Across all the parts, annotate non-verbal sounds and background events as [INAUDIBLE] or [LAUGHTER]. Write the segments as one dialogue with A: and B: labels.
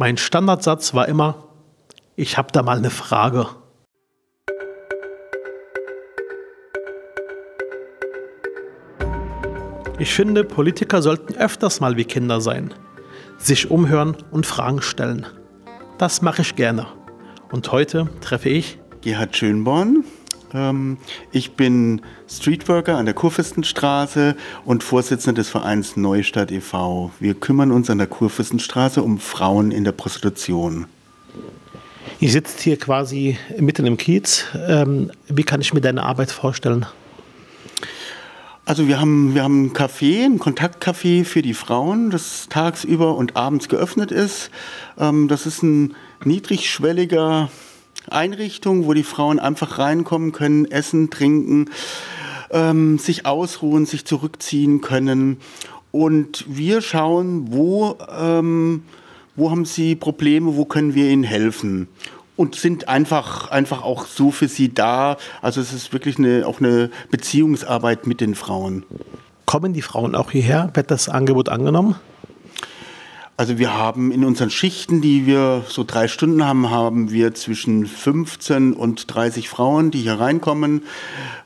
A: Mein Standardsatz war immer, ich habe da mal eine Frage. Ich finde, Politiker sollten öfters mal wie Kinder sein, sich umhören und Fragen stellen. Das mache ich gerne. Und heute treffe ich
B: Gerhard Schönborn. Ähm, ich bin Streetworker an der Kurfürstenstraße und Vorsitzender des Vereins Neustadt e.V. Wir kümmern uns an der Kurfürstenstraße um Frauen in der Prostitution.
A: Ihr sitzt hier quasi mitten im Kiez. Ähm, wie kann ich mir deine Arbeit vorstellen?
B: Also wir haben, wir haben ein Café, ein Kontaktcafé für die Frauen, das tagsüber und abends geöffnet ist. Ähm, das ist ein niedrigschwelliger Einrichtung, wo die Frauen einfach reinkommen können, essen, trinken, ähm, sich ausruhen, sich zurückziehen können. Und wir schauen, wo, ähm, wo haben sie Probleme, wo können wir ihnen helfen und sind einfach, einfach auch so für sie da. Also es ist wirklich eine, auch eine Beziehungsarbeit mit den Frauen.
A: Kommen die Frauen auch hierher? Wird das Angebot angenommen?
B: Also wir haben in unseren Schichten, die wir so drei Stunden haben, haben wir zwischen 15 und 30 Frauen, die hier reinkommen.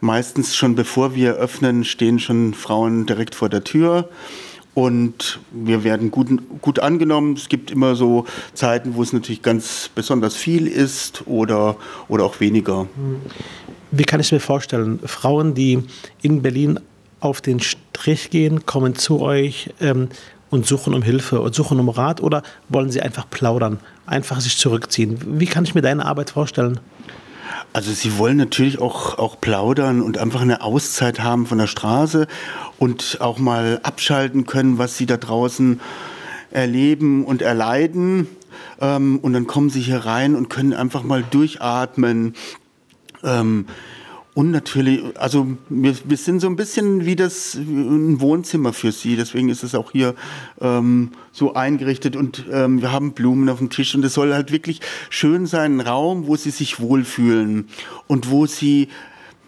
B: Meistens schon bevor wir öffnen, stehen schon Frauen direkt vor der Tür. Und wir werden gut, gut angenommen. Es gibt immer so Zeiten, wo es natürlich ganz besonders viel ist oder, oder auch weniger.
A: Wie kann ich mir vorstellen, Frauen, die in Berlin auf den Strich gehen, kommen zu euch ähm, und suchen um Hilfe und suchen um Rat oder wollen sie einfach plaudern, einfach sich zurückziehen? Wie kann ich mir deine Arbeit vorstellen?
B: Also sie wollen natürlich auch, auch plaudern und einfach eine Auszeit haben von der Straße und auch mal abschalten können, was sie da draußen erleben und erleiden. Ähm, und dann kommen sie hier rein und können einfach mal durchatmen. Und natürlich, also wir, wir sind so ein bisschen wie das ein Wohnzimmer für sie. Deswegen ist es auch hier ähm, so eingerichtet und ähm, wir haben Blumen auf dem Tisch und es soll halt wirklich schön sein, ein Raum, wo sie sich wohlfühlen und wo sie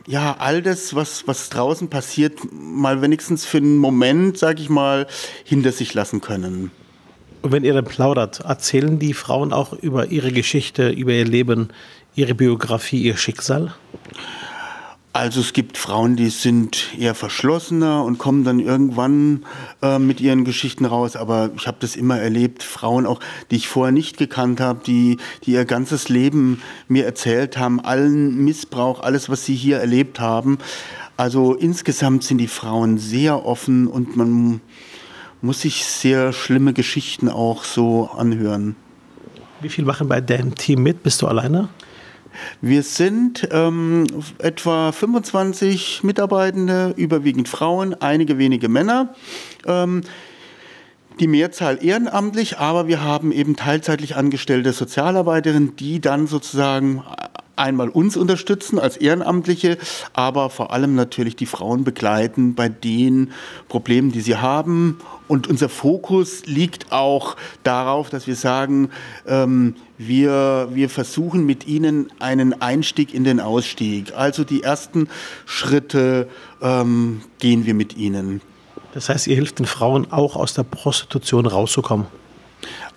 B: ja all das, was was draußen passiert, mal wenigstens für einen Moment, sag ich mal, hinter sich lassen können.
A: Und wenn ihr dann plaudert, erzählen die Frauen auch über ihre Geschichte, über ihr Leben, ihre Biografie, ihr Schicksal?
B: Also es gibt Frauen, die sind eher verschlossener und kommen dann irgendwann äh, mit ihren Geschichten raus. Aber ich habe das immer erlebt, Frauen auch, die ich vorher nicht gekannt habe, die, die ihr ganzes Leben mir erzählt haben, allen Missbrauch, alles, was sie hier erlebt haben. Also insgesamt sind die Frauen sehr offen und man muss sich sehr schlimme Geschichten auch so anhören.
A: Wie viel machen bei deinem Team mit? Bist du alleine?
B: Wir sind ähm, etwa 25 Mitarbeitende, überwiegend Frauen, einige wenige Männer. Ähm, die Mehrzahl ehrenamtlich, aber wir haben eben teilzeitlich angestellte Sozialarbeiterinnen, die dann sozusagen einmal uns unterstützen als Ehrenamtliche, aber vor allem natürlich die Frauen begleiten bei den Problemen, die sie haben. Und unser Fokus liegt auch darauf, dass wir sagen, ähm, wir, wir versuchen mit ihnen einen Einstieg in den Ausstieg. Also die ersten Schritte ähm, gehen wir mit ihnen.
A: Das heißt, ihr hilft den Frauen auch aus der Prostitution rauszukommen.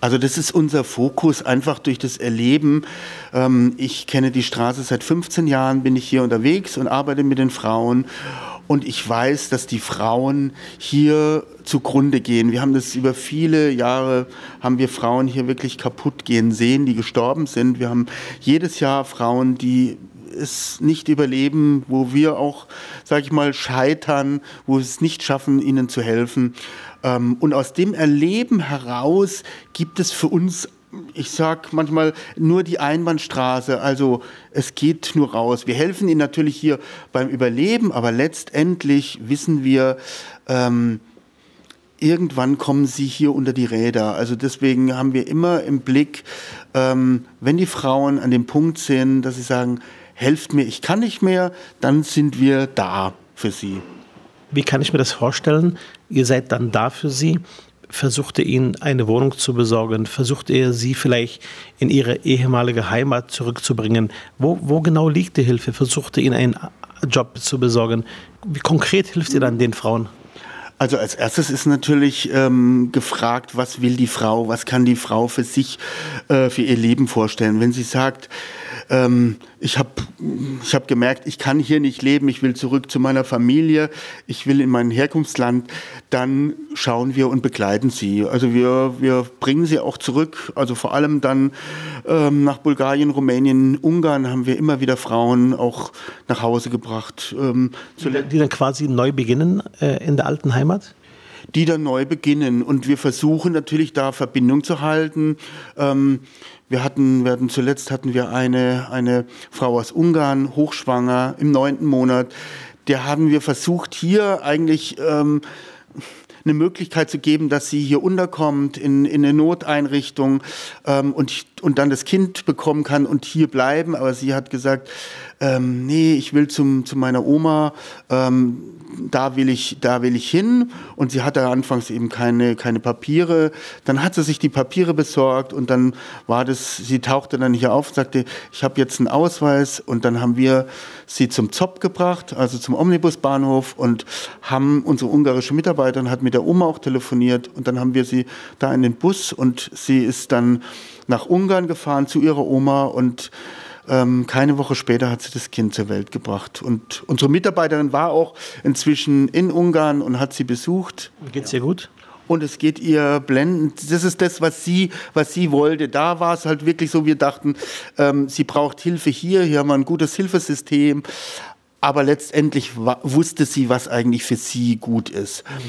B: Also das ist unser Fokus, einfach durch das Erleben. Ähm, ich kenne die Straße seit 15 Jahren, bin ich hier unterwegs und arbeite mit den Frauen. Und ich weiß, dass die Frauen hier zugrunde gehen. Wir haben das über viele Jahre, haben wir Frauen hier wirklich kaputt gehen sehen, die gestorben sind. Wir haben jedes Jahr Frauen, die es nicht überleben, wo wir auch, sage ich mal, scheitern, wo wir es nicht schaffen, ihnen zu helfen. Ähm, und aus dem Erleben heraus gibt es für uns ich sage manchmal nur die Einbahnstraße, also es geht nur raus. Wir helfen ihnen natürlich hier beim Überleben, aber letztendlich wissen wir, ähm, irgendwann kommen sie hier unter die Räder. Also deswegen haben wir immer im Blick, ähm, wenn die Frauen an dem Punkt sind, dass sie sagen, helft mir, ich kann nicht mehr, dann sind wir da für sie.
A: Wie kann ich mir das vorstellen? Ihr seid dann da für sie. Versucht ihr ihnen eine Wohnung zu besorgen? Versucht ihr sie vielleicht in ihre ehemalige Heimat zurückzubringen? Wo, wo genau liegt die Hilfe? Versucht ihr ihnen einen Job zu besorgen? Wie konkret hilft ihr dann den Frauen?
B: Also als erstes ist natürlich ähm, gefragt, was will die Frau, was kann die Frau für sich, äh, für ihr Leben vorstellen. Wenn sie sagt, ähm, ich habe ich hab gemerkt, ich kann hier nicht leben, ich will zurück zu meiner Familie, ich will in mein Herkunftsland, dann schauen wir und begleiten sie. Also wir, wir bringen sie auch zurück, also vor allem dann ähm, nach Bulgarien, Rumänien, Ungarn haben wir immer wieder Frauen auch nach Hause gebracht.
A: Ähm, die dann quasi neu beginnen äh, in der alten Heimat?
B: die dann neu beginnen. Und wir versuchen natürlich da Verbindung zu halten. Ähm, wir hatten, wir hatten zuletzt hatten wir eine, eine Frau aus Ungarn, hochschwanger, im neunten Monat. Der haben wir versucht, hier eigentlich ähm, eine Möglichkeit zu geben, dass sie hier unterkommt in, in eine Noteinrichtung ähm, und, und dann das Kind bekommen kann und hier bleiben. Aber sie hat gesagt, ähm, nee, ich will zum, zu meiner Oma, ähm, da will ich, da will ich hin. Und sie hatte anfangs eben keine, keine Papiere. Dann hat sie sich die Papiere besorgt und dann war das, sie tauchte dann hier auf und sagte, ich habe jetzt einen Ausweis und dann haben wir sie zum ZOP gebracht, also zum Omnibusbahnhof und haben unsere ungarische Mitarbeiterin hat mit der Oma auch telefoniert und dann haben wir sie da in den Bus und sie ist dann nach Ungarn gefahren zu ihrer Oma und ähm, keine Woche später hat sie das Kind zur Welt gebracht. Und unsere Mitarbeiterin war auch inzwischen in Ungarn und hat sie besucht.
A: Geht es ihr gut?
B: und es geht ihr blendend. Das ist das, was sie, was sie wollte. Da war es halt wirklich so, wir dachten, ähm, sie braucht Hilfe hier, hier haben wir ein gutes Hilfesystem. Aber letztendlich wusste sie, was eigentlich für sie gut ist. Mhm.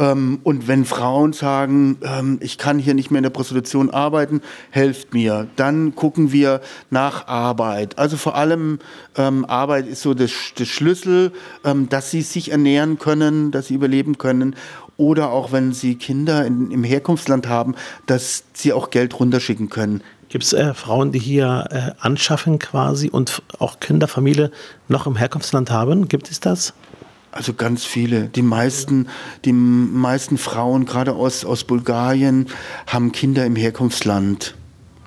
B: Ähm, und wenn Frauen sagen, ähm, ich kann hier nicht mehr in der Prostitution arbeiten, helft mir, dann gucken wir nach Arbeit. Also vor allem ähm, Arbeit ist so das Schlüssel, dass sie sich ernähren können, dass sie überleben können oder auch wenn sie Kinder in, im Herkunftsland haben, dass sie auch Geld runterschicken können.
A: Gibt es äh, Frauen, die hier äh, anschaffen quasi und auch Kinderfamilie noch im Herkunftsland haben? Gibt es das?
B: Also ganz viele. Die meisten, die meisten Frauen, gerade aus, aus Bulgarien, haben Kinder im Herkunftsland.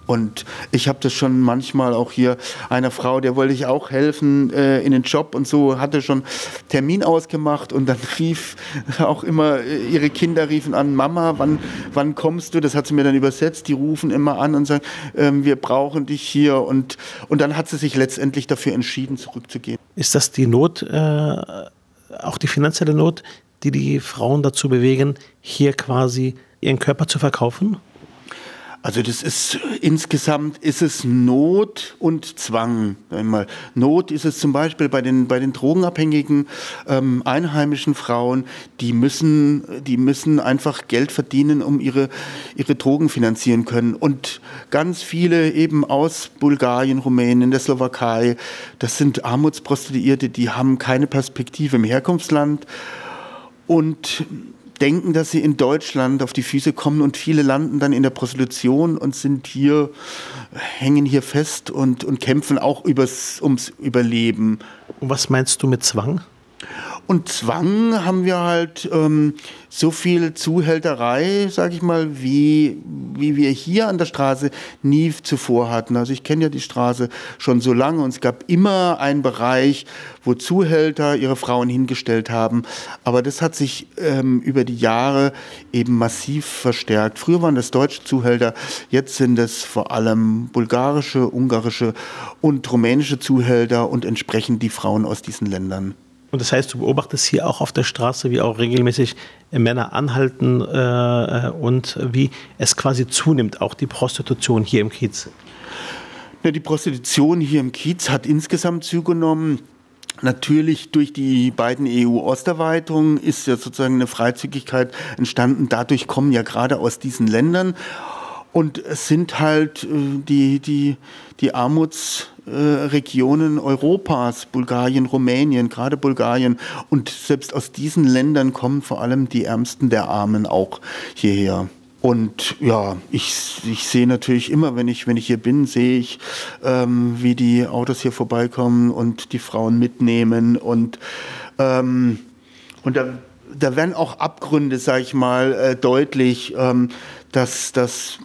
B: Und ich habe das schon manchmal auch hier einer Frau, der wollte ich auch helfen äh, in den Job und so, hatte schon Termin ausgemacht und dann [LAUGHS] rief auch immer, äh, ihre Kinder riefen an, Mama, wann, wann kommst du? Das hat sie mir dann übersetzt, die rufen immer an und sagen, äh, wir brauchen dich hier und, und dann hat sie sich letztendlich dafür entschieden, zurückzugehen.
A: Ist das die Not? Äh auch die finanzielle Not, die die Frauen dazu bewegen, hier quasi ihren Körper zu verkaufen?
B: Also das ist insgesamt ist es Not und Zwang. Not ist es zum Beispiel bei den bei den drogenabhängigen ähm, einheimischen Frauen, die müssen die müssen einfach Geld verdienen, um ihre ihre Drogen finanzieren können. Und ganz viele eben aus Bulgarien, Rumänien, der Slowakei, das sind Armutsprostituierte, die haben keine Perspektive im Herkunftsland und denken, dass sie in Deutschland auf die Füße kommen und viele landen dann in der Prostitution und sind hier, hängen hier fest und, und kämpfen auch übers, ums Überleben.
A: Und was meinst du mit Zwang?
B: Und Zwang haben wir halt ähm, so viel Zuhälterei, sage ich mal, wie, wie wir hier an der Straße nie zuvor hatten. Also ich kenne ja die Straße schon so lange und es gab immer einen Bereich, wo Zuhälter ihre Frauen hingestellt haben. Aber das hat sich ähm, über die Jahre eben massiv verstärkt. Früher waren das deutsche Zuhälter, jetzt sind es vor allem bulgarische, ungarische und rumänische Zuhälter und entsprechend die Frauen aus diesen Ländern.
A: Und das heißt, du beobachtest hier auch auf der Straße, wie auch regelmäßig Männer anhalten äh, und wie es quasi zunimmt, auch die Prostitution hier im Kiez.
B: Ja, die Prostitution hier im Kiez hat insgesamt zugenommen. Natürlich durch die beiden EU-Osterweiterungen ist ja sozusagen eine Freizügigkeit entstanden. Dadurch kommen ja gerade aus diesen Ländern und es sind halt äh, die, die, die Armutsregionen Europas, Bulgarien, Rumänien, gerade Bulgarien. Und selbst aus diesen Ländern kommen vor allem die Ärmsten der Armen auch hierher. Und ja, ich, ich sehe natürlich immer, wenn ich, wenn ich hier bin, sehe ich, ähm, wie die Autos hier vorbeikommen und die Frauen mitnehmen. Und, ähm, und da, da werden auch Abgründe, sag ich mal, äh, deutlich, ähm, dass, dass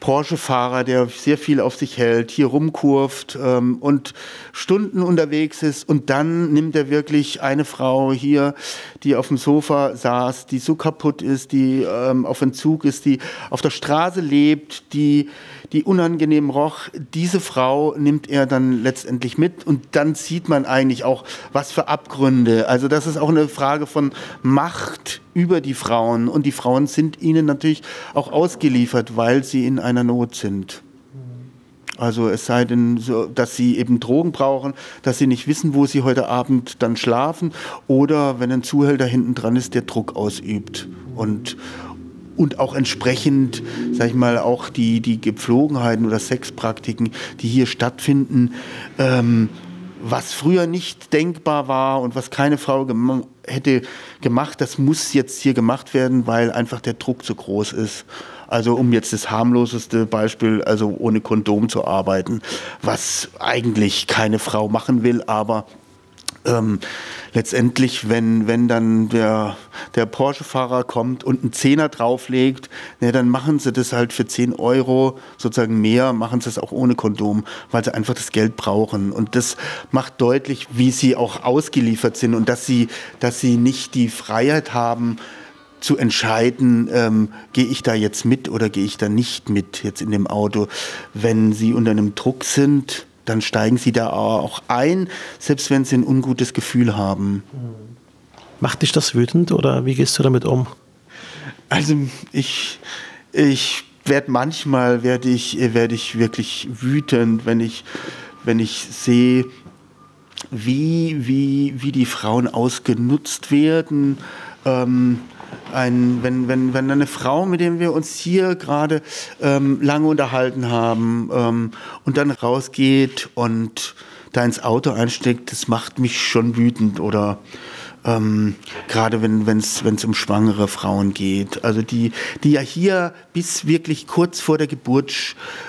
B: Porsche-Fahrer, der sehr viel auf sich hält, hier rumkurft ähm, und Stunden unterwegs ist. Und dann nimmt er wirklich eine Frau hier, die auf dem Sofa saß, die so kaputt ist, die ähm, auf Entzug ist, die auf der Straße lebt, die die unangenehm roch, diese Frau nimmt er dann letztendlich mit und dann sieht man eigentlich auch, was für Abgründe. Also das ist auch eine Frage von Macht über die Frauen und die Frauen sind ihnen natürlich auch ausgeliefert, weil sie in einer Not sind. Also es sei denn, so, dass sie eben Drogen brauchen, dass sie nicht wissen, wo sie heute Abend dann schlafen oder wenn ein Zuhälter hinten dran ist, der Druck ausübt. Und, und auch entsprechend, sag ich mal, auch die, die Gepflogenheiten oder Sexpraktiken, die hier stattfinden, ähm, was früher nicht denkbar war und was keine Frau gem hätte gemacht, das muss jetzt hier gemacht werden, weil einfach der Druck zu groß ist. Also um jetzt das harmloseste Beispiel, also ohne Kondom zu arbeiten, was eigentlich keine Frau machen will, aber ähm, letztendlich, wenn, wenn dann der, der Porsche-Fahrer kommt und einen Zehner drauflegt, ne, dann machen sie das halt für 10 Euro sozusagen mehr, machen sie es auch ohne Kondom, weil sie einfach das Geld brauchen. Und das macht deutlich, wie sie auch ausgeliefert sind und dass sie, dass sie nicht die Freiheit haben, zu entscheiden, ähm, gehe ich da jetzt mit oder gehe ich da nicht mit jetzt in dem Auto. Wenn sie unter einem Druck sind, dann steigen sie da auch ein, selbst wenn sie ein ungutes Gefühl haben.
A: Macht dich das wütend oder wie gehst du damit um?
B: Also ich, ich werde manchmal werde ich, werd ich wirklich wütend, wenn ich, wenn ich sehe, wie, wie, wie die Frauen ausgenutzt werden. Ähm, ein, wenn, wenn, wenn eine Frau, mit der wir uns hier gerade ähm, lange unterhalten haben ähm, und dann rausgeht und da ins Auto einsteckt, das macht mich schon wütend oder ähm, gerade wenn es um schwangere Frauen geht. Also die, die ja hier bis wirklich kurz vor der Geburt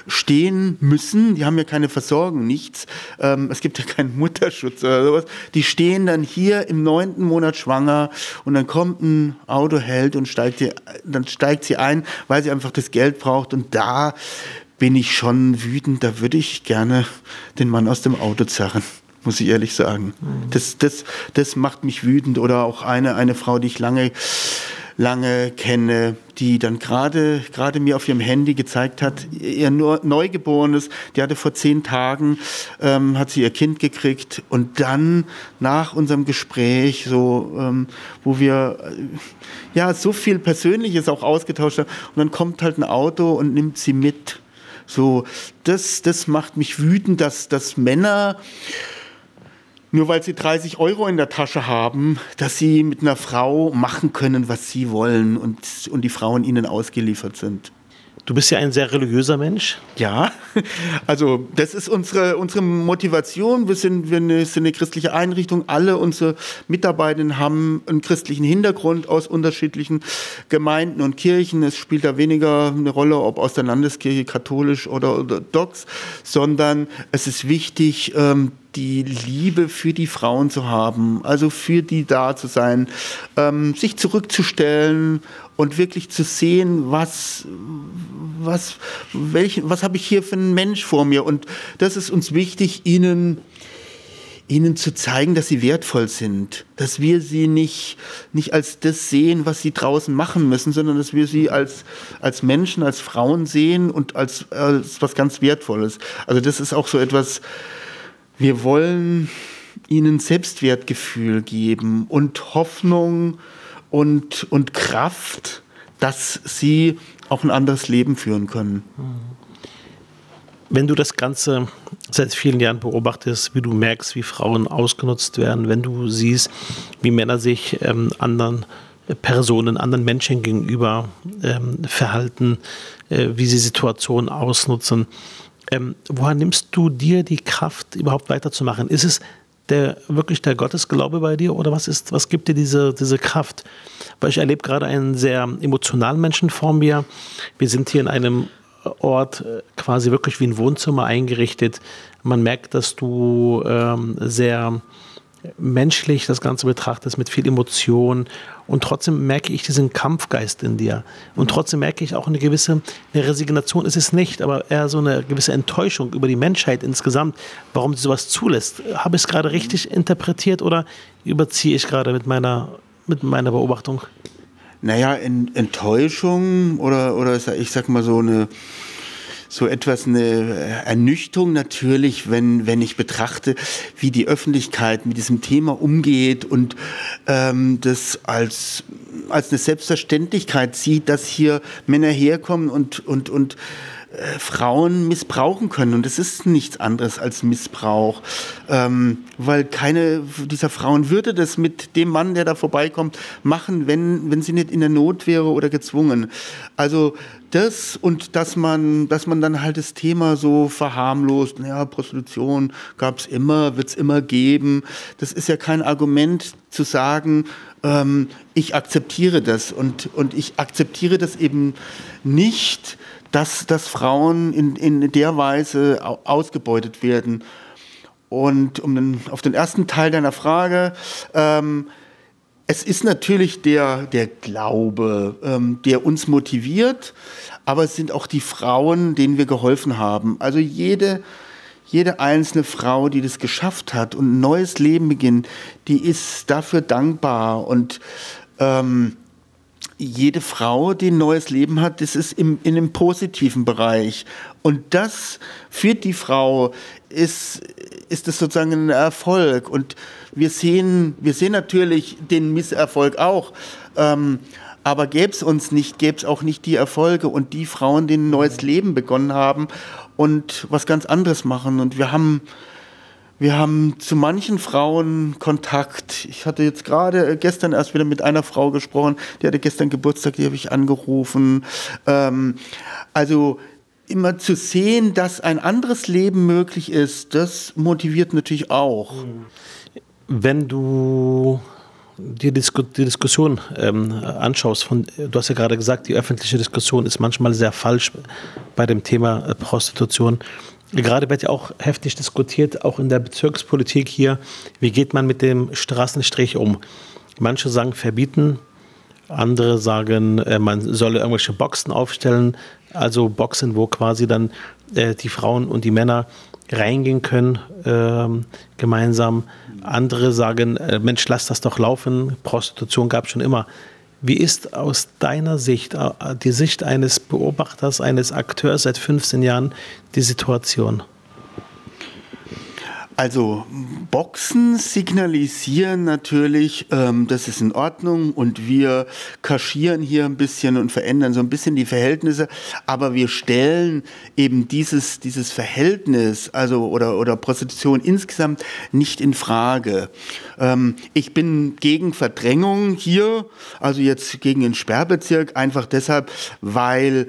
B: stehen müssen, die haben ja keine Versorgung, nichts. Ähm, es gibt ja keinen Mutterschutz oder sowas. Die stehen dann hier im neunten Monat schwanger und dann kommt ein Autoheld und steigt die, dann steigt sie ein, weil sie einfach das Geld braucht und da bin ich schon wütend, da würde ich gerne den Mann aus dem Auto zerren muss ich ehrlich sagen. Mhm. Das, das, das macht mich wütend. Oder auch eine, eine Frau, die ich lange, lange kenne, die dann gerade gerade mir auf ihrem Handy gezeigt hat, ihr Neugeborenes, die hatte vor zehn Tagen, ähm, hat sie ihr Kind gekriegt und dann nach unserem Gespräch, so ähm, wo wir äh, ja so viel Persönliches auch ausgetauscht haben, und dann kommt halt ein Auto und nimmt sie mit. So, das, das macht mich wütend, dass, dass Männer nur weil sie 30 Euro in der Tasche haben, dass sie mit einer Frau machen können, was sie wollen und, und die Frauen ihnen ausgeliefert sind.
A: Du bist ja ein sehr religiöser Mensch.
B: Ja, also das ist unsere, unsere Motivation. Wir sind, wir sind eine christliche Einrichtung. Alle unsere Mitarbeitenden haben einen christlichen Hintergrund aus unterschiedlichen Gemeinden und Kirchen. Es spielt da weniger eine Rolle, ob aus der Landeskirche katholisch oder orthodox, sondern es ist wichtig, ähm, die Liebe für die Frauen zu haben, also für die da zu sein, ähm, sich zurückzustellen und wirklich zu sehen, was, was, was habe ich hier für einen Mensch vor mir. Und das ist uns wichtig, ihnen, ihnen zu zeigen, dass sie wertvoll sind, dass wir sie nicht, nicht als das sehen, was sie draußen machen müssen, sondern dass wir sie als, als Menschen, als Frauen sehen und als, als was ganz Wertvolles. Also das ist auch so etwas, wir wollen ihnen Selbstwertgefühl geben und Hoffnung und, und Kraft, dass sie auch ein anderes Leben führen können.
A: Wenn du das Ganze seit vielen Jahren beobachtest, wie du merkst, wie Frauen ausgenutzt werden, wenn du siehst, wie Männer sich ähm, anderen Personen, anderen Menschen gegenüber ähm, verhalten, äh, wie sie Situationen ausnutzen. Ähm, woher nimmst du dir die Kraft, überhaupt weiterzumachen? Ist es der, wirklich der Gottesglaube bei dir oder was, ist, was gibt dir diese, diese Kraft? Weil ich erlebe gerade einen sehr emotionalen Menschen vor mir. Wir sind hier in einem Ort äh, quasi wirklich wie ein Wohnzimmer eingerichtet. Man merkt, dass du ähm, sehr menschlich das Ganze betrachtest, mit viel Emotion. Und trotzdem merke ich diesen Kampfgeist in dir. Und trotzdem merke ich auch eine gewisse eine Resignation, ist es nicht, aber eher so eine gewisse Enttäuschung über die Menschheit insgesamt, warum sie sowas zulässt. Habe ich es gerade richtig interpretiert oder überziehe ich gerade mit meiner, mit meiner Beobachtung?
B: Naja, Enttäuschung oder, oder ich sag mal so eine so etwas eine Ernüchterung natürlich, wenn, wenn ich betrachte, wie die Öffentlichkeit mit diesem Thema umgeht und ähm, das als, als eine Selbstverständlichkeit sieht, dass hier Männer herkommen und, und, und äh, Frauen missbrauchen können. Und es ist nichts anderes als Missbrauch, ähm, weil keine dieser Frauen würde das mit dem Mann, der da vorbeikommt, machen, wenn, wenn sie nicht in der Not wäre oder gezwungen. Also das und dass man, dass man dann halt das Thema so verharmlost, naja, Prostitution gab es immer, wird es immer geben. Das ist ja kein Argument zu sagen, ähm, ich akzeptiere das und, und ich akzeptiere das eben nicht, dass, dass Frauen in, in der Weise ausgebeutet werden. Und um den, auf den ersten Teil deiner Frage, ähm, es ist natürlich der, der Glaube, ähm, der uns motiviert, aber es sind auch die Frauen, denen wir geholfen haben. Also jede, jede einzelne Frau, die das geschafft hat und ein neues Leben beginnt, die ist dafür dankbar und ähm, jede Frau, die ein neues Leben hat, das ist im, in einem positiven Bereich. Und das für die Frau ist, ist das sozusagen ein Erfolg. Und wir sehen, wir sehen natürlich den Misserfolg auch. Ähm, aber gäbe es uns nicht, gäbe es auch nicht die Erfolge und die Frauen, die ein neues Leben begonnen haben und was ganz anderes machen. Und wir haben wir haben zu manchen Frauen Kontakt. Ich hatte jetzt gerade äh, gestern erst wieder mit einer Frau gesprochen, die hatte gestern Geburtstag, die habe ich angerufen. Ähm, also immer zu sehen, dass ein anderes Leben möglich ist, das motiviert natürlich auch.
A: Wenn du die, Disku die Diskussion ähm, anschaust, von, du hast ja gerade gesagt, die öffentliche Diskussion ist manchmal sehr falsch bei dem Thema äh, Prostitution. Gerade wird ja auch heftig diskutiert, auch in der Bezirkspolitik hier, wie geht man mit dem Straßenstrich um? Manche sagen verbieten, andere sagen, äh, man solle irgendwelche Boxen aufstellen, also Boxen, wo quasi dann äh, die Frauen und die Männer reingehen können äh, gemeinsam. Andere sagen, äh, Mensch, lass das doch laufen, Prostitution gab es schon immer. Wie ist aus deiner Sicht, äh, die Sicht eines Beobachters, eines Akteurs seit 15 Jahren, die Situation?
B: Also Boxen signalisieren natürlich, ähm, das ist in Ordnung und wir kaschieren hier ein bisschen und verändern so ein bisschen die Verhältnisse, aber wir stellen eben dieses, dieses Verhältnis, also oder, oder Prostitution insgesamt nicht in Frage. Ähm, ich bin gegen Verdrängung hier, also jetzt gegen den Sperrbezirk, einfach deshalb, weil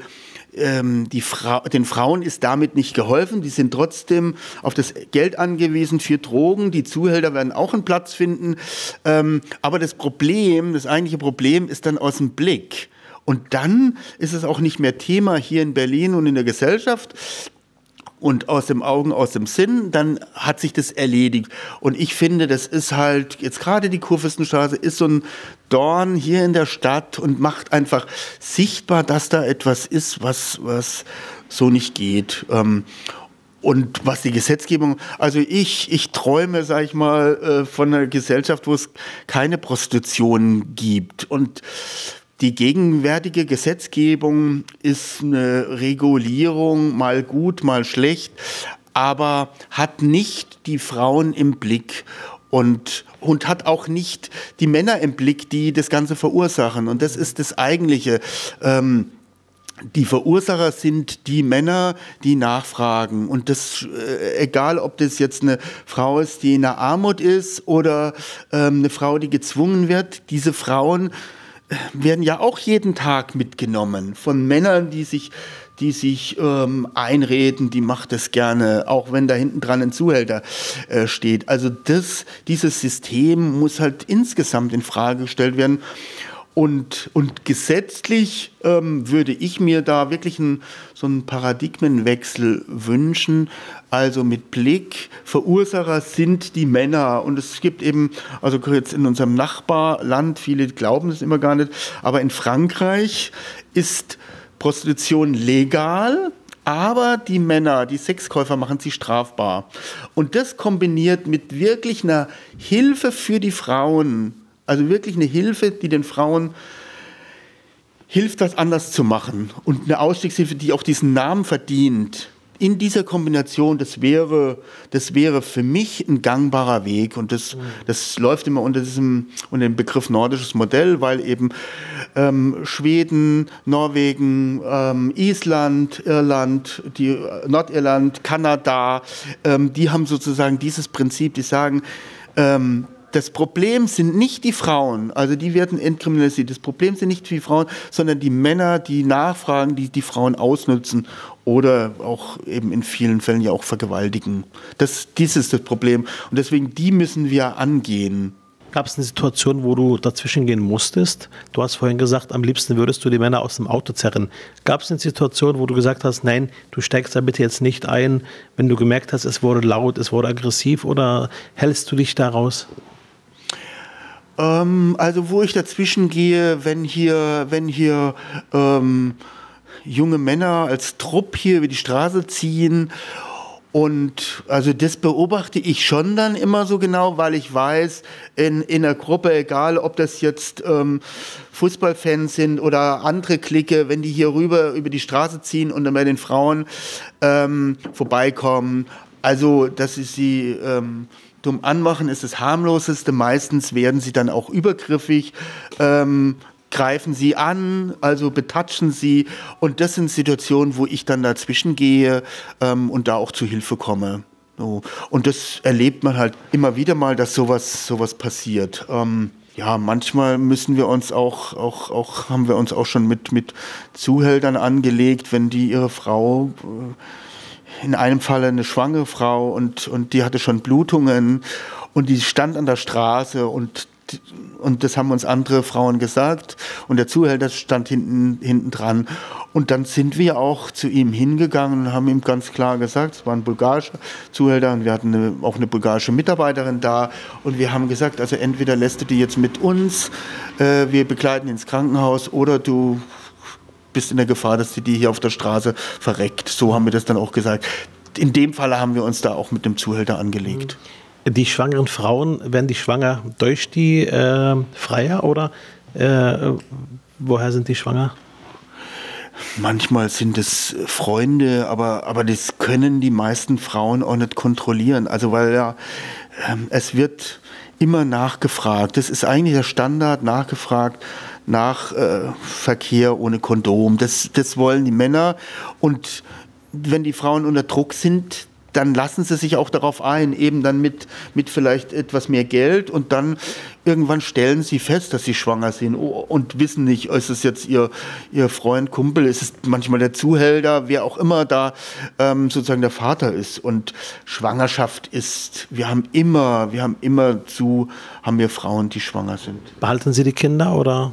B: ähm, die Fra den Frauen ist damit nicht geholfen. Die sind trotzdem auf das Geld angewiesen für Drogen. Die Zuhälter werden auch einen Platz finden. Ähm, aber das Problem, das eigentliche Problem ist dann aus dem Blick. Und dann ist es auch nicht mehr Thema hier in Berlin und in der Gesellschaft und aus dem Augen, aus dem Sinn, dann hat sich das erledigt. Und ich finde, das ist halt, jetzt gerade die Kurfürstenstraße ist so ein Dorn hier in der Stadt und macht einfach sichtbar, dass da etwas ist, was, was so nicht geht. Ähm, und was die Gesetzgebung, also ich, ich träume, sag ich mal, äh, von einer Gesellschaft, wo es keine Prostitution gibt. Und die gegenwärtige Gesetzgebung ist eine Regulierung, mal gut, mal schlecht, aber hat nicht die Frauen im Blick und, und hat auch nicht die Männer im Blick, die das Ganze verursachen. Und das ist das Eigentliche. Ähm, die Verursacher sind die Männer, die nachfragen. Und das, äh, egal ob das jetzt eine Frau ist, die in der Armut ist oder ähm, eine Frau, die gezwungen wird, diese Frauen werden ja auch jeden Tag mitgenommen von Männern, die sich die sich ähm, einreden, die macht es gerne, auch wenn da hinten dran ein Zuhälter äh, steht. Also das, dieses System muss halt insgesamt in Frage gestellt werden. Und, und gesetzlich ähm, würde ich mir da wirklich ein, so einen Paradigmenwechsel wünschen. Also mit Blick, Verursacher sind die Männer. Und es gibt eben, also jetzt in unserem Nachbarland, viele glauben das immer gar nicht, aber in Frankreich ist Prostitution legal, aber die Männer, die Sexkäufer machen sie strafbar. Und das kombiniert mit wirklich einer Hilfe für die Frauen, also wirklich eine Hilfe, die den Frauen hilft, das anders zu machen. Und eine Ausstiegshilfe, die auch diesen Namen verdient. In dieser Kombination, das wäre, das wäre für mich ein gangbarer Weg. Und das, das läuft immer unter diesem, unter dem Begriff nordisches Modell, weil eben ähm, Schweden, Norwegen, ähm, Island, Irland, die, Nordirland, Kanada, ähm, die haben sozusagen dieses Prinzip, die sagen, ähm, das Problem sind nicht die Frauen, also die werden entkriminalisiert. Das Problem sind nicht die Frauen, sondern die Männer, die nachfragen, die die Frauen ausnutzen oder auch eben in vielen Fällen ja auch vergewaltigen. Das, dies ist das Problem. Und deswegen, die müssen wir angehen.
A: Gab es eine Situation, wo du dazwischen gehen musstest? Du hast vorhin gesagt, am liebsten würdest du die Männer aus dem Auto zerren. Gab es eine Situation, wo du gesagt hast, nein, du steigst da bitte jetzt nicht ein, wenn du gemerkt hast, es wurde laut, es wurde aggressiv oder hältst du dich daraus?
B: Ähm, also wo ich dazwischen gehe, wenn hier, wenn hier ähm, junge Männer als Trupp hier über die Straße ziehen und also das beobachte ich schon dann immer so genau, weil ich weiß, in, in einer Gruppe, egal ob das jetzt ähm, Fußballfans sind oder andere Clique, wenn die hier rüber über die Straße ziehen und dann bei den Frauen ähm, vorbeikommen, also dass ich sie ähm, dumm anmachen ist das harmloseste. Meistens werden sie dann auch übergriffig, ähm, greifen sie an, also betatschen sie. Und das sind Situationen, wo ich dann dazwischen gehe ähm, und da auch zu Hilfe komme. So. Und das erlebt man halt immer wieder mal, dass sowas, sowas passiert. Ähm, ja, manchmal müssen wir uns auch, auch, auch, haben wir uns auch schon mit, mit Zuhältern angelegt, wenn die ihre Frau äh, in einem Fall eine schwangere Frau und, und die hatte schon Blutungen und die stand an der Straße und und das haben uns andere Frauen gesagt und der Zuhälter stand hinten, hinten dran. Und dann sind wir auch zu ihm hingegangen und haben ihm ganz klar gesagt, es war ein bulgarischer Zuhälter und wir hatten eine, auch eine bulgarische Mitarbeiterin da und wir haben gesagt, also entweder lässt du die jetzt mit uns, äh, wir begleiten ins Krankenhaus oder du bist in der Gefahr, dass die hier auf der Straße verreckt. So haben wir das dann auch gesagt. In dem Fall haben wir uns da auch mit dem Zuhälter angelegt.
A: Die schwangeren Frauen, werden die schwanger durch die äh, Freier oder äh, woher sind die schwanger?
B: Manchmal sind es Freunde, aber, aber das können die meisten Frauen auch nicht kontrollieren. Also weil ja, äh, es wird immer nachgefragt. Das ist eigentlich der Standard, nachgefragt nach äh, Verkehr ohne Kondom. Das, das wollen die Männer. Und wenn die Frauen unter Druck sind, dann lassen sie sich auch darauf ein, eben dann mit, mit vielleicht etwas mehr Geld und dann irgendwann stellen sie fest, dass sie schwanger sind und wissen nicht, ist es jetzt ihr, ihr Freund, Kumpel, ist es manchmal der Zuhälter, wer auch immer da ähm, sozusagen der Vater ist. Und Schwangerschaft ist, wir haben immer, wir haben immer zu, haben wir Frauen, die schwanger sind.
A: Behalten Sie die Kinder oder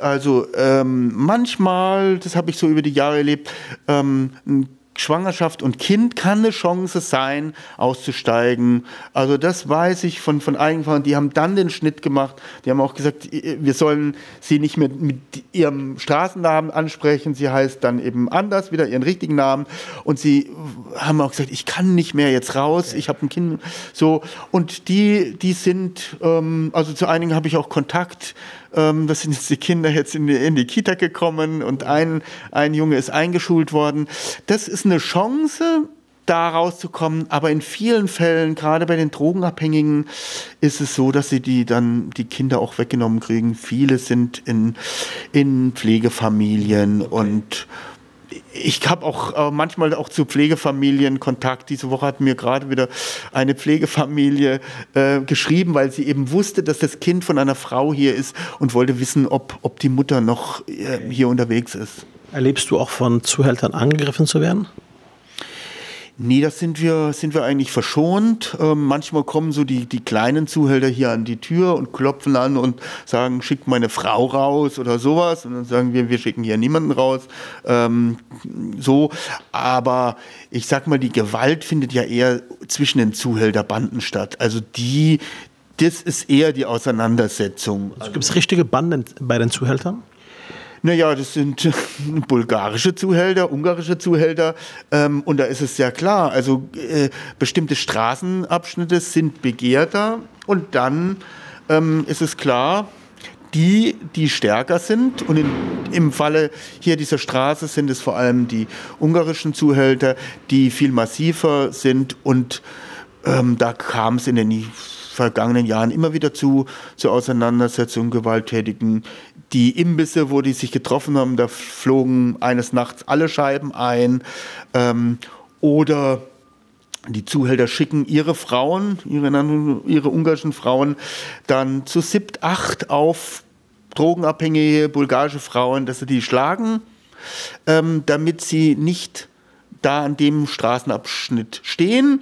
B: also ähm, manchmal, das habe ich so über die Jahre erlebt, ähm, ein Schwangerschaft und Kind kann eine Chance sein, auszusteigen. Also das weiß ich von, von Eigenfahrern. Die haben dann den Schnitt gemacht. Die haben auch gesagt, wir sollen sie nicht mehr mit ihrem Straßennamen ansprechen. Sie heißt dann eben anders, wieder ihren richtigen Namen. Und sie haben auch gesagt, ich kann nicht mehr jetzt raus. Ich habe ein Kind. So. Und die, die sind, ähm, also zu einigen habe ich auch Kontakt ähm, das sind jetzt die Kinder jetzt in die, in die Kita gekommen und ein, ein Junge ist eingeschult worden. Das ist eine Chance, da rauszukommen. Aber in vielen Fällen, gerade bei den Drogenabhängigen, ist es so, dass sie die dann die Kinder auch weggenommen kriegen. Viele sind in, in Pflegefamilien okay. und ich habe auch äh, manchmal auch zu Pflegefamilien Kontakt. Diese Woche hat mir gerade wieder eine Pflegefamilie äh, geschrieben, weil sie eben wusste, dass das Kind von einer Frau hier ist und wollte wissen, ob, ob die Mutter noch äh, hier unterwegs ist.
A: Erlebst du auch von Zuhältern angegriffen zu werden?
B: Nee, das sind wir, sind wir eigentlich verschont. Ähm, manchmal kommen so die, die kleinen Zuhälter hier an die Tür und klopfen an und sagen, schick meine Frau raus oder sowas. Und dann sagen wir, wir schicken hier niemanden raus. Ähm, so, aber ich sag mal, die Gewalt findet ja eher zwischen den Zuhälterbanden statt. Also die, das ist eher die Auseinandersetzung.
A: Also Gibt es richtige Banden bei den Zuhältern?
B: Naja, das sind [LAUGHS] bulgarische Zuhälter, ungarische Zuhälter. Ähm, und da ist es sehr klar. Also äh, bestimmte Straßenabschnitte sind begehrter. Und dann ähm, ist es klar, die, die stärker sind. Und in, im Falle hier dieser Straße sind es vor allem die ungarischen Zuhälter, die viel massiver sind. Und ähm, da kam es in den vergangenen Jahren immer wieder zu, zu Auseinandersetzungen, gewalttätigen die Imbisse, wo die sich getroffen haben, da flogen eines Nachts alle Scheiben ein. Ähm, oder die Zuhälter schicken ihre Frauen, ihre, ihre ungarischen Frauen, dann zu siebt, acht auf drogenabhängige bulgarische Frauen, dass sie die schlagen, ähm, damit sie nicht da an dem Straßenabschnitt stehen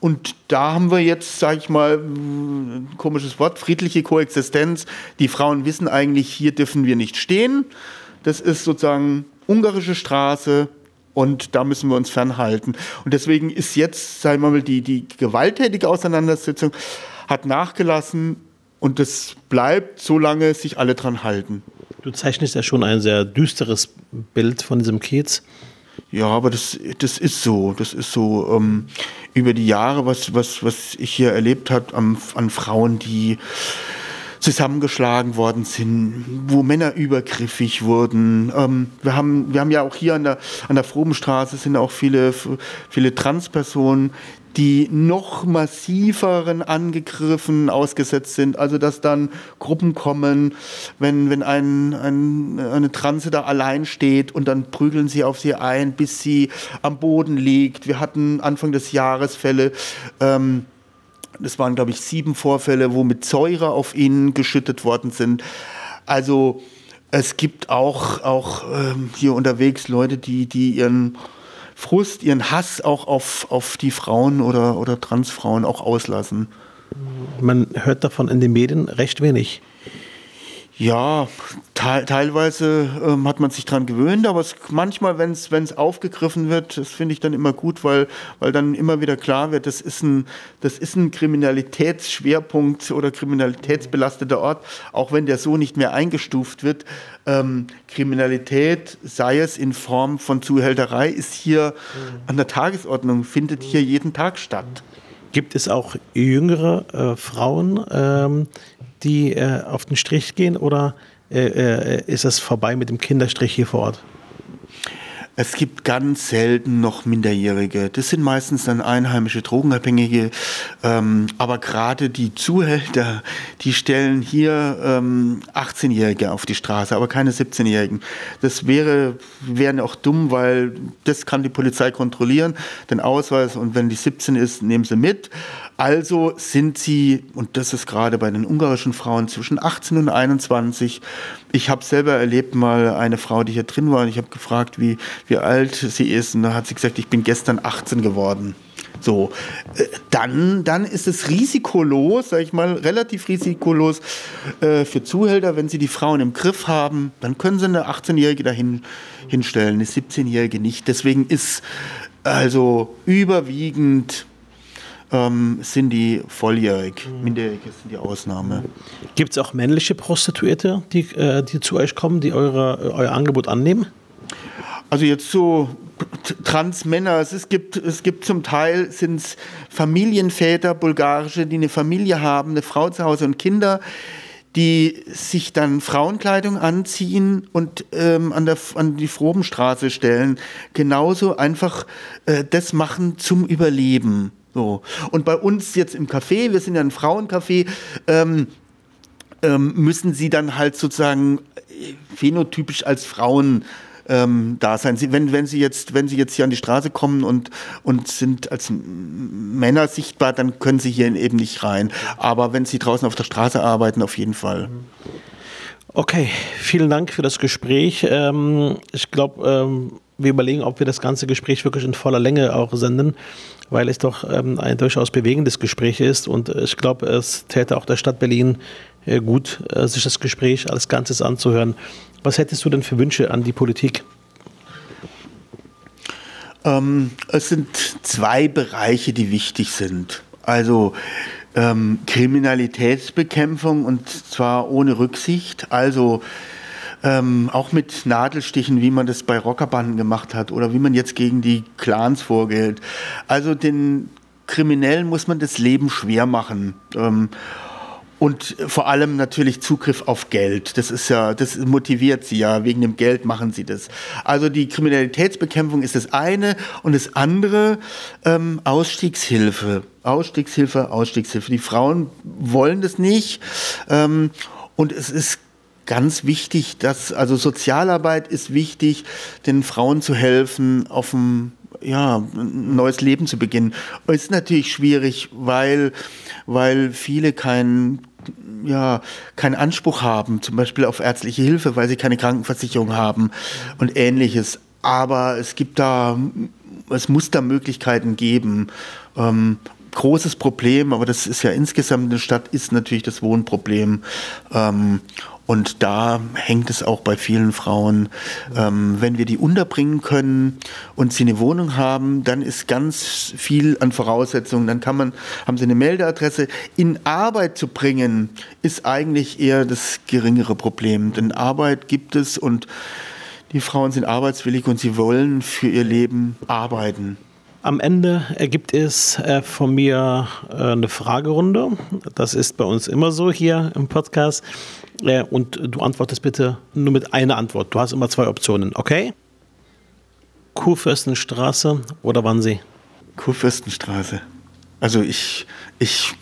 B: und da haben wir jetzt, sage ich mal, ein komisches Wort, friedliche Koexistenz. Die Frauen wissen eigentlich, hier dürfen wir nicht stehen. Das ist sozusagen ungarische Straße und da müssen wir uns fernhalten. Und deswegen ist jetzt, sagen wir mal, die, die gewalttätige Auseinandersetzung hat nachgelassen und es bleibt, solange sich alle dran halten.
A: Du zeichnest ja schon ein sehr düsteres Bild von diesem Kiez.
B: Ja, aber das, das ist so. Das ist so ähm, über die Jahre, was, was, was ich hier erlebt habe an, an Frauen, die zusammengeschlagen worden sind, wo Männer übergriffig wurden. Ähm, wir, haben, wir haben ja auch hier an der, an der Frobenstraße sind auch viele, viele Transpersonen, die noch massiveren Angegriffen ausgesetzt sind. Also dass dann Gruppen kommen, wenn, wenn ein, ein, eine Transe da allein steht und dann prügeln sie auf sie ein, bis sie am Boden liegt. Wir hatten Anfang des Jahres Fälle, ähm, das waren glaube ich sieben Vorfälle, wo mit Säure auf ihnen geschüttet worden sind. Also es gibt auch, auch ähm, hier unterwegs Leute, die, die ihren Frust, ihren Hass auch auf, auf die Frauen oder, oder Transfrauen auch auslassen.
A: Man hört davon in den Medien recht wenig.
B: Ja, te teilweise ähm, hat man sich daran gewöhnt, aber es, manchmal, wenn es aufgegriffen wird, das finde ich dann immer gut, weil, weil dann immer wieder klar wird, das ist, ein, das ist ein Kriminalitätsschwerpunkt oder kriminalitätsbelasteter Ort, auch wenn der so nicht mehr eingestuft wird. Ähm, Kriminalität, sei es in Form von Zuhälterei, ist hier mhm. an der Tagesordnung, findet hier jeden Tag statt.
A: Gibt es auch jüngere äh, Frauen, ähm, die äh, auf den Strich gehen oder äh, äh, ist es vorbei mit dem Kinderstrich hier vor Ort?
B: Es gibt ganz selten noch Minderjährige. Das sind meistens dann einheimische Drogenabhängige. Ähm, aber gerade die Zuhälter, die stellen hier ähm, 18-Jährige auf die Straße, aber keine 17-Jährigen. Das wäre, wäre auch dumm, weil das kann die Polizei kontrollieren, den Ausweis. Und wenn die 17 ist, nehmen sie mit. Also sind sie, und das ist gerade bei den ungarischen Frauen, zwischen 18 und 21. Ich habe selber erlebt mal eine Frau, die hier drin war, und ich habe gefragt, wie, wie alt sie ist. Und da hat sie gesagt, ich bin gestern 18 geworden. So, äh, dann, dann ist es risikolos, sag ich mal, relativ risikolos äh, für Zuhälter, wenn sie die Frauen im Griff haben, dann können sie eine 18-Jährige dahin hinstellen, eine 17-Jährige nicht. Deswegen ist also überwiegend ähm, sind die volljährig. Minderjährige sind die Ausnahme.
A: Gibt es auch männliche Prostituierte, die, äh, die zu euch kommen, die eure, euer Angebot annehmen?
B: Also jetzt so Transmänner, es gibt, es gibt zum Teil sind Familienväter, bulgarische, die eine Familie haben, eine Frau zu Hause und Kinder, die sich dann Frauenkleidung anziehen und ähm, an, der, an die Frobenstraße stellen. Genauso einfach äh, das machen zum Überleben. So. Und bei uns jetzt im Café, wir sind ja ein Frauencafé, ähm, ähm, müssen sie dann halt sozusagen äh, phänotypisch als Frauen ähm, da sein. Sie, wenn, wenn, Sie jetzt, wenn Sie jetzt hier an die Straße kommen und, und sind als Männer sichtbar, dann können Sie hier eben nicht rein. Aber wenn Sie draußen auf der Straße arbeiten, auf jeden Fall.
A: Okay, vielen Dank für das Gespräch. Ähm, ich glaube, ähm, wir überlegen, ob wir das ganze Gespräch wirklich in voller Länge auch senden, weil es doch ähm, ein durchaus bewegendes Gespräch ist. Und ich glaube, es täte auch der Stadt Berlin äh, gut, äh, sich das Gespräch als Ganzes anzuhören. Was hättest du denn für Wünsche an die Politik?
B: Ähm, es sind zwei Bereiche, die wichtig sind. Also ähm, Kriminalitätsbekämpfung und zwar ohne Rücksicht. Also ähm, auch mit Nadelstichen, wie man das bei Rockerbanden gemacht hat oder wie man jetzt gegen die Clans vorgeht. Also den Kriminellen muss man das Leben schwer machen. Ähm, und vor allem natürlich Zugriff auf Geld. Das ist ja, das motiviert sie ja. Wegen dem Geld machen sie das. Also die Kriminalitätsbekämpfung ist das eine und das andere ähm, Ausstiegshilfe. Ausstiegshilfe, Ausstiegshilfe. Die Frauen wollen das nicht. Ähm, und es ist ganz wichtig, dass, also Sozialarbeit ist wichtig, den Frauen zu helfen, auf dem ja, ein neues Leben zu beginnen. Ist natürlich schwierig, weil, weil viele keinen ja, keinen Anspruch haben, zum Beispiel auf ärztliche Hilfe, weil sie keine Krankenversicherung haben und ähnliches. Aber es gibt da, es muss da Möglichkeiten geben. Ähm, großes Problem, aber das ist ja insgesamt eine Stadt, ist natürlich das Wohnproblem. Ähm, und da hängt es auch bei vielen Frauen. Ähm, wenn wir die unterbringen können und sie eine Wohnung haben, dann ist ganz viel an Voraussetzungen. Dann kann man, haben sie eine Meldeadresse. In Arbeit zu bringen, ist eigentlich eher das geringere Problem. Denn Arbeit gibt es und die Frauen sind arbeitswillig und sie wollen für ihr Leben arbeiten.
A: Am Ende ergibt es äh, von mir äh, eine Fragerunde. Das ist bei uns immer so hier im Podcast. Äh, und du antwortest bitte nur mit einer Antwort. Du hast immer zwei Optionen, okay? Kurfürstenstraße oder Wannsee?
B: Kurfürstenstraße. Also ich, ich,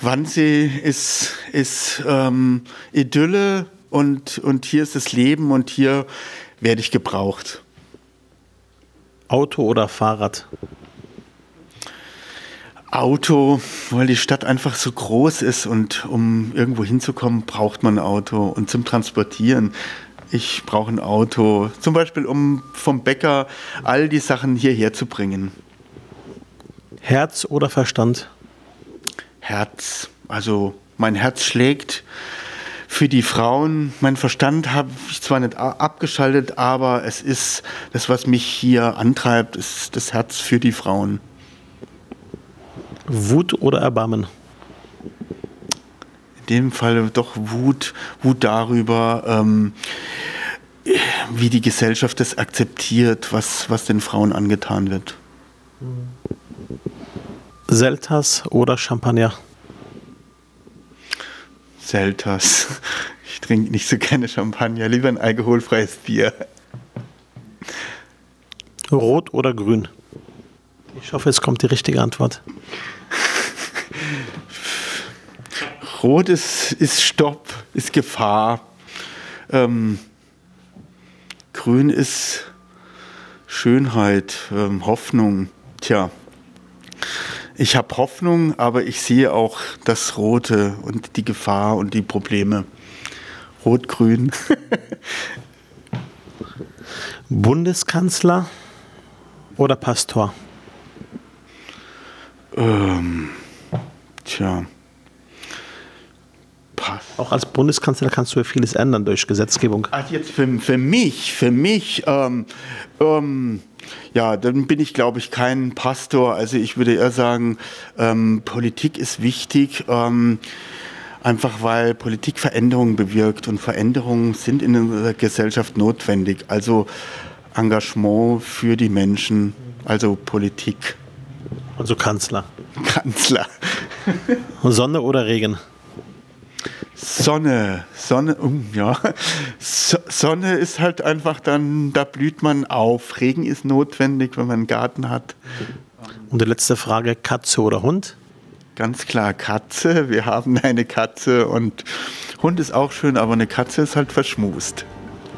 B: Wannsee ist, ist ähm, Idylle und, und hier ist das Leben und hier werde ich gebraucht.
A: Auto oder Fahrrad?
B: Auto, weil die Stadt einfach so groß ist und um irgendwo hinzukommen, braucht man ein Auto. Und zum Transportieren, ich brauche ein Auto. Zum Beispiel, um vom Bäcker all die Sachen hierher zu bringen.
A: Herz oder Verstand?
B: Herz. Also mein Herz schlägt für die Frauen. Mein Verstand habe ich zwar nicht abgeschaltet, aber es ist das, was mich hier antreibt, ist das Herz für die Frauen.
A: Wut oder Erbarmen?
B: In dem Fall doch Wut, Wut darüber, ähm, wie die Gesellschaft das akzeptiert, was, was den Frauen angetan wird.
A: Selters oder Champagner?
B: Selters. Ich trinke nicht so gerne Champagner, lieber ein alkoholfreies Bier.
A: Rot oder grün? Ich hoffe, es kommt die richtige Antwort.
B: Rot ist, ist Stopp, ist Gefahr. Ähm, grün ist Schönheit, ähm, Hoffnung. Tja, ich habe Hoffnung, aber ich sehe auch das Rote und die Gefahr und die Probleme. Rot-Grün. [LAUGHS]
A: Bundeskanzler oder Pastor?
B: Ähm, tja.
A: Auch als Bundeskanzler kannst du ja vieles ändern durch Gesetzgebung.
B: Ach, jetzt für, für mich, für mich, ähm, ähm, ja, dann bin ich, glaube ich, kein Pastor. Also ich würde eher sagen, ähm, Politik ist wichtig. Ähm, einfach weil Politik Veränderungen bewirkt und Veränderungen sind in unserer Gesellschaft notwendig. Also Engagement für die Menschen, also Politik.
A: Also Kanzler.
B: Kanzler.
A: Sonne oder Regen?
B: Sonne, Sonne, um, ja. So, Sonne ist halt einfach dann, da blüht man auf. Regen ist notwendig, wenn man einen Garten hat.
A: Und die letzte Frage, Katze oder Hund?
B: Ganz klar Katze. Wir haben eine Katze und Hund ist auch schön, aber eine Katze ist halt verschmust.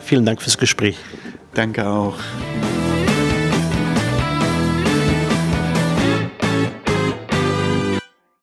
A: Vielen Dank fürs Gespräch.
B: Danke auch.